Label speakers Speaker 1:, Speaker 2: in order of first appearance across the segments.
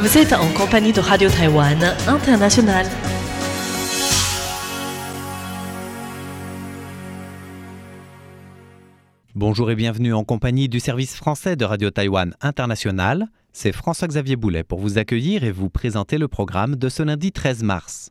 Speaker 1: Vous êtes en compagnie de Radio Taïwan International.
Speaker 2: Bonjour et bienvenue en compagnie du service français de Radio Taïwan International. C'est François-Xavier Boulet pour vous accueillir et vous présenter le programme de ce lundi 13 mars.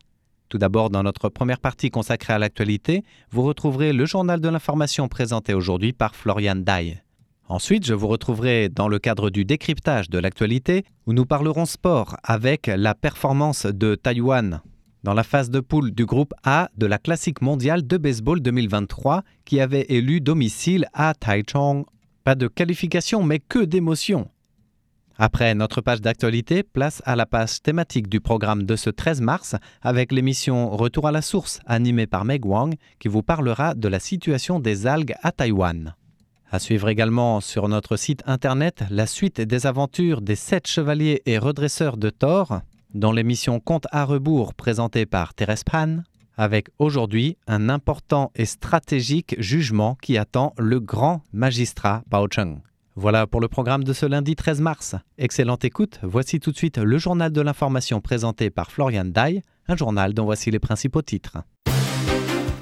Speaker 2: Tout d'abord, dans notre première partie consacrée à l'actualité, vous retrouverez le journal de l'information présenté aujourd'hui par Florian Dai. Ensuite, je vous retrouverai dans le cadre du décryptage de l'actualité où nous parlerons sport avec la performance de Taïwan dans la phase de poule du groupe A de la Classique mondiale de baseball 2023 qui avait élu domicile à Taichung. Pas de qualification mais que d'émotion. Après notre page d'actualité, place à la page thématique du programme de ce 13 mars avec l'émission Retour à la source animée par Meg Wang qui vous parlera de la situation des algues à Taïwan. À suivre également sur notre site internet la suite des aventures des sept chevaliers et redresseurs de Thor, dans l'émission Compte à rebours présentée par Thérèse Pan, avec aujourd'hui un important et stratégique jugement qui attend le grand magistrat Bao Cheng. Voilà pour le programme de ce lundi 13 mars. Excellente écoute, voici tout de suite le journal de l'information présenté par Florian Dai, un journal dont voici les principaux titres.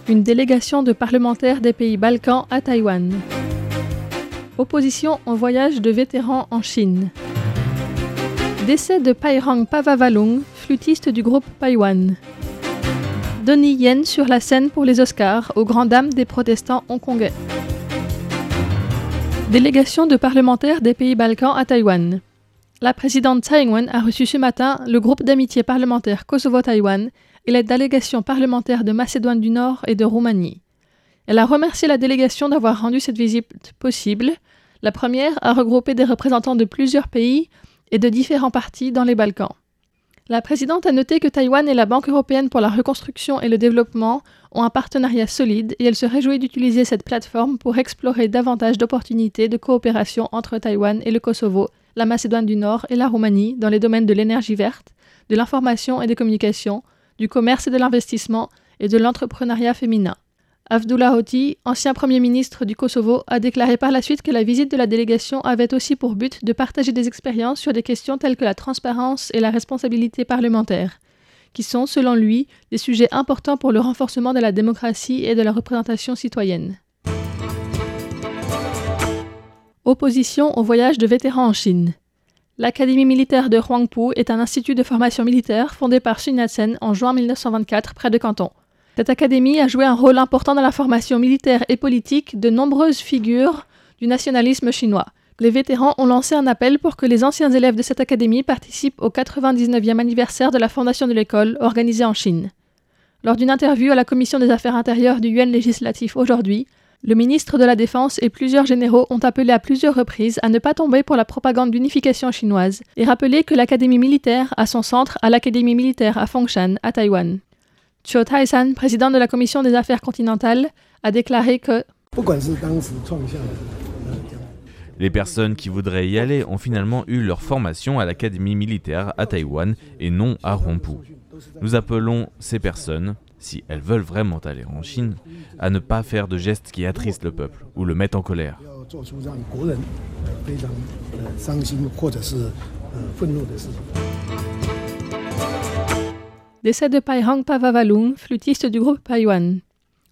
Speaker 3: Une délégation de parlementaires des pays Balkans à Taïwan. Opposition en voyage de vétérans en Chine. Décès de Pairang Pavavalung, flûtiste du groupe Paiwan. Donnie Yen sur la scène pour les Oscars, aux grandes dames des protestants hongkongais. Délégation de parlementaires des pays Balkans à Taïwan. La présidente Tsai Ing-wen a reçu ce matin le groupe d'amitié parlementaire Kosovo-Taïwan et la délégation parlementaire de Macédoine du Nord et de Roumanie. Elle a remercié la délégation d'avoir rendu cette visite possible. La première a regroupé des représentants de plusieurs pays et de différents partis dans les Balkans. La présidente a noté que Taïwan et la Banque européenne pour la reconstruction et le développement ont un partenariat solide et elle se réjouit d'utiliser cette plateforme pour explorer davantage d'opportunités de coopération entre Taïwan et le Kosovo, la Macédoine du Nord et la Roumanie dans les domaines de l'énergie verte, de l'information et des communications, du commerce et de l'investissement et de l'entrepreneuriat féminin. Avdullah Hoti, ancien Premier ministre du Kosovo, a déclaré par la suite que la visite de la délégation avait aussi pour but de partager des expériences sur des questions telles que la transparence et la responsabilité parlementaire, qui sont, selon lui, des sujets importants pour le renforcement de la démocratie et de la représentation citoyenne. Opposition au voyage de vétérans en Chine. L'Académie militaire de Huangpu est un institut de formation militaire fondé par Sun Yat-sen en juin 1924 près de Canton. Cette académie a joué un rôle important dans la formation militaire et politique de nombreuses figures du nationalisme chinois. Les vétérans ont lancé un appel pour que les anciens élèves de cette académie participent au 99e anniversaire de la fondation de l'école organisée en Chine. Lors d'une interview à la commission des affaires intérieures du Yuan législatif aujourd'hui, le ministre de la Défense et plusieurs généraux ont appelé à plusieurs reprises à ne pas tomber pour la propagande d'unification chinoise et rappelé que l'Académie militaire a son centre à l'Académie militaire à Fengshan, à Taïwan. Cho Tai-san, président de la commission des affaires continentales, a déclaré que
Speaker 4: les personnes qui voudraient y aller ont finalement eu leur formation à l'académie militaire à Taïwan et non à Huangpu. Nous appelons ces personnes, si elles veulent vraiment aller en Chine, à ne pas faire de gestes qui attristent le peuple ou le mettent en colère.
Speaker 3: Décès de Paihang Pavavalung, flûtiste du groupe Paiwan.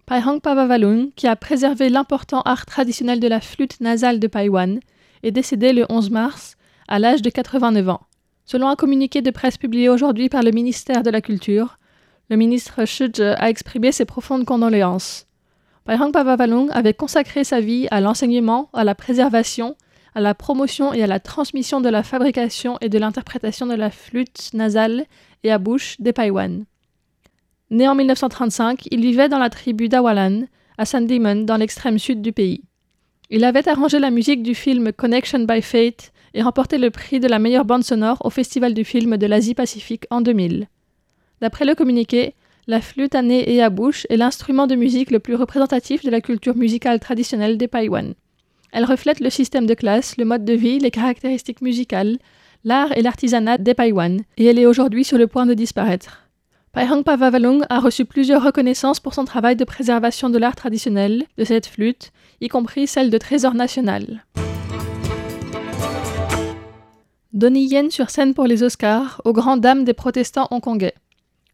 Speaker 3: Paihang Pavavalung, qui a préservé l'important art traditionnel de la flûte nasale de Paiwan, est décédé le 11 mars, à l'âge de 89 ans. Selon un communiqué de presse publié aujourd'hui par le ministère de la Culture, le ministre Shuje a exprimé ses profondes condoléances. Paihang Pavavalung avait consacré sa vie à l'enseignement, à la préservation, à la promotion et à la transmission de la fabrication et de l'interprétation de la flûte nasale et à bouche des Paiwan. Né en 1935, il vivait dans la tribu d'Awalan, à Sandiman, dans l'extrême sud du pays. Il avait arrangé la musique du film Connection by Fate et remporté le prix de la meilleure bande sonore au Festival du film de l'Asie-Pacifique en 2000. D'après le communiqué, la flûte à nez et à bouche est l'instrument de musique le plus représentatif de la culture musicale traditionnelle des Paiwan. Elle reflète le système de classe, le mode de vie, les caractéristiques musicales, l'art et l'artisanat des Paiwan, et elle est aujourd'hui sur le point de disparaître. Paihang Pavavalung a reçu plusieurs reconnaissances pour son travail de préservation de l'art traditionnel de cette flûte, y compris celle de trésor national. Donnie Yen sur scène pour les Oscars, aux grandes dames des protestants hongkongais.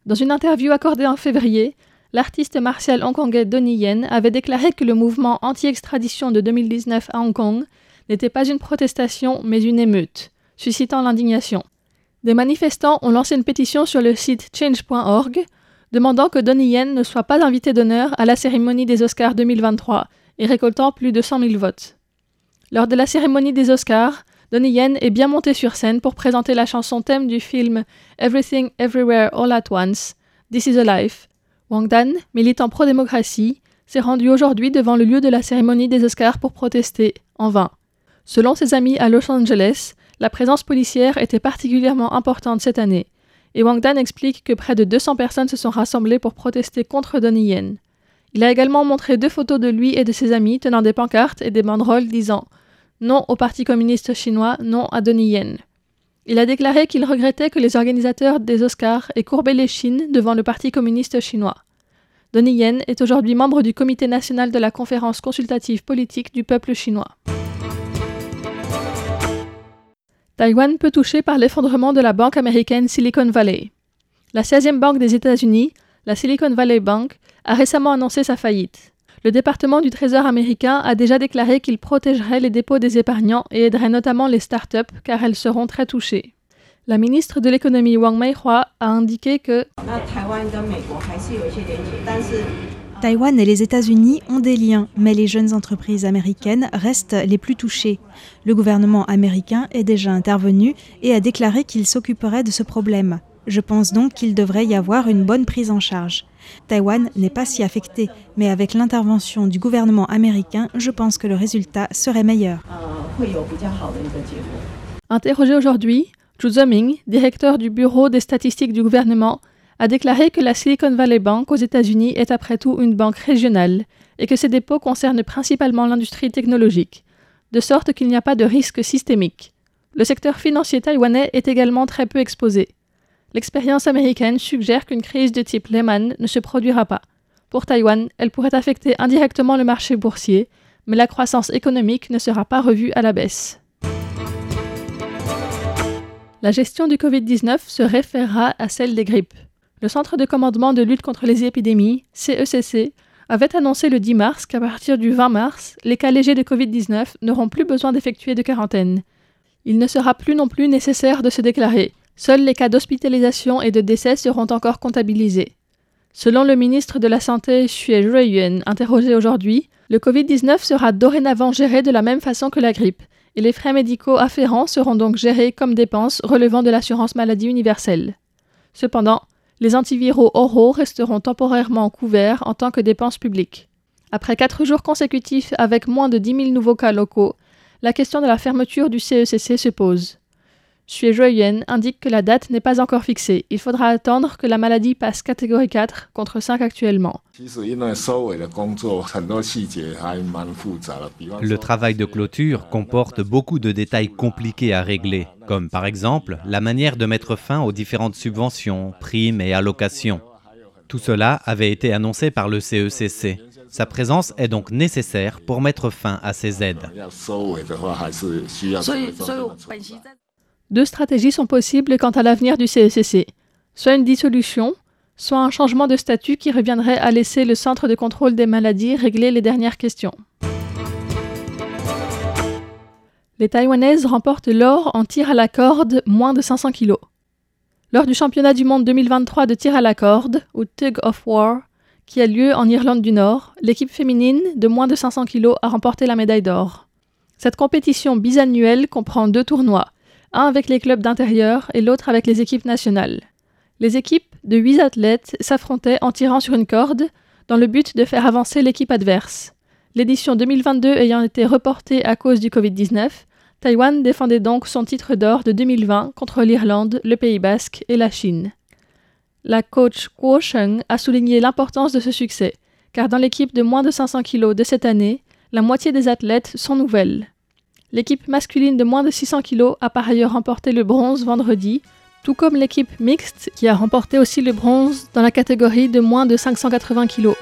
Speaker 3: Dans une interview accordée en février, l'artiste martial hongkongais Donnie Yen avait déclaré que le mouvement anti-extradition de 2019 à Hong Kong n'était pas une protestation mais une émeute, suscitant l'indignation. Des manifestants ont lancé une pétition sur le site change.org demandant que Donnie Yen ne soit pas invité d'honneur à la cérémonie des Oscars 2023 et récoltant plus de 100 000 votes. Lors de la cérémonie des Oscars, Donnie Yen est bien monté sur scène pour présenter la chanson thème du film Everything Everywhere All at Once, This is a Life. Wang Dan, militant pro-démocratie, s'est rendu aujourd'hui devant le lieu de la cérémonie des Oscars pour protester, en vain. Selon ses amis à Los Angeles, la présence policière était particulièrement importante cette année, et Wang Dan explique que près de 200 personnes se sont rassemblées pour protester contre Donnie Yen. Il a également montré deux photos de lui et de ses amis tenant des pancartes et des banderoles disant non au Parti communiste chinois, non à Donnie Yen. Il a déclaré qu'il regrettait que les organisateurs des Oscars aient courbé les chines devant le Parti communiste chinois. Donnie Yen est aujourd'hui membre du Comité national de la conférence consultative politique du peuple chinois. Taïwan peut toucher par l'effondrement de la banque américaine Silicon Valley. La 16e banque des États-Unis, la Silicon Valley Bank, a récemment annoncé sa faillite. Le département du Trésor américain a déjà déclaré qu'il protégerait les dépôts des épargnants et aiderait notamment les start-up car elles seront très touchées. La ministre de l'économie Wang Meihua a indiqué que
Speaker 5: Taïwan et les États-Unis ont des liens, mais les jeunes entreprises américaines restent les plus touchées. Le gouvernement américain est déjà intervenu et a déclaré qu'il s'occuperait de ce problème. Je pense donc qu'il devrait y avoir une bonne prise en charge. Taïwan n'est pas si affecté, mais avec l'intervention du gouvernement américain, je pense que le résultat serait meilleur.
Speaker 3: Interrogé aujourd'hui, Zhu Zhoming, directeur du Bureau des statistiques du gouvernement, a déclaré que la Silicon Valley Bank aux États-Unis est après tout une banque régionale et que ses dépôts concernent principalement l'industrie technologique, de sorte qu'il n'y a pas de risque systémique. Le secteur financier taïwanais est également très peu exposé. L'expérience américaine suggère qu'une crise de type Lehman ne se produira pas. Pour Taïwan, elle pourrait affecter indirectement le marché boursier, mais la croissance économique ne sera pas revue à la baisse. La gestion du Covid-19 se référera à celle des grippes. Le Centre de commandement de lutte contre les épidémies, CECC, e avait annoncé le 10 mars qu'à partir du 20 mars, les cas légers de Covid-19 n'auront plus besoin d'effectuer de quarantaine. Il ne sera plus non plus nécessaire de se déclarer, Seuls les cas d'hospitalisation et de décès seront encore comptabilisés. Selon le ministre de la Santé Xue Ruiyuan, interrogé aujourd'hui, le Covid-19 sera dorénavant géré de la même façon que la grippe, et les frais médicaux afférents seront donc gérés comme dépenses relevant de l'assurance maladie universelle. Cependant, les antiviraux oraux resteront temporairement couverts en tant que dépenses publiques. Après quatre jours consécutifs avec moins de 10 000 nouveaux cas locaux, la question de la fermeture du CECC e se pose. Xue Zhuoyuan indique que la date n'est pas encore fixée. Il faudra attendre que la maladie passe catégorie 4 contre 5 actuellement.
Speaker 2: Le travail de clôture comporte beaucoup de détails compliqués à régler, comme par exemple la manière de mettre fin aux différentes subventions, primes et allocations. Tout cela avait été annoncé par le CECC. E Sa présence est donc nécessaire pour mettre fin à ces aides.
Speaker 3: Deux stratégies sont possibles quant à l'avenir du CECC. Soit une dissolution, soit un changement de statut qui reviendrait à laisser le Centre de contrôle des maladies régler les dernières questions. Les Taïwanaises remportent l'or en tir à la corde moins de 500 kg. Lors du championnat du monde 2023 de tir à la corde, ou Tug of War, qui a lieu en Irlande du Nord, l'équipe féminine de moins de 500 kg a remporté la médaille d'or. Cette compétition bisannuelle comprend deux tournois, un avec les clubs d'intérieur et l'autre avec les équipes nationales. Les équipes de huit athlètes s'affrontaient en tirant sur une corde dans le but de faire avancer l'équipe adverse. L'édition 2022 ayant été reportée à cause du Covid-19, Taïwan défendait donc son titre d'or de 2020 contre l'Irlande, le Pays basque et la Chine. La coach Kuo Sheng a souligné l'importance de ce succès, car dans l'équipe de moins de 500 kg de cette année, la moitié des athlètes sont nouvelles. L'équipe masculine de moins de 600 kg a par ailleurs remporté le bronze vendredi, tout comme l'équipe mixte qui a remporté aussi le bronze dans la catégorie de moins de 580 kg.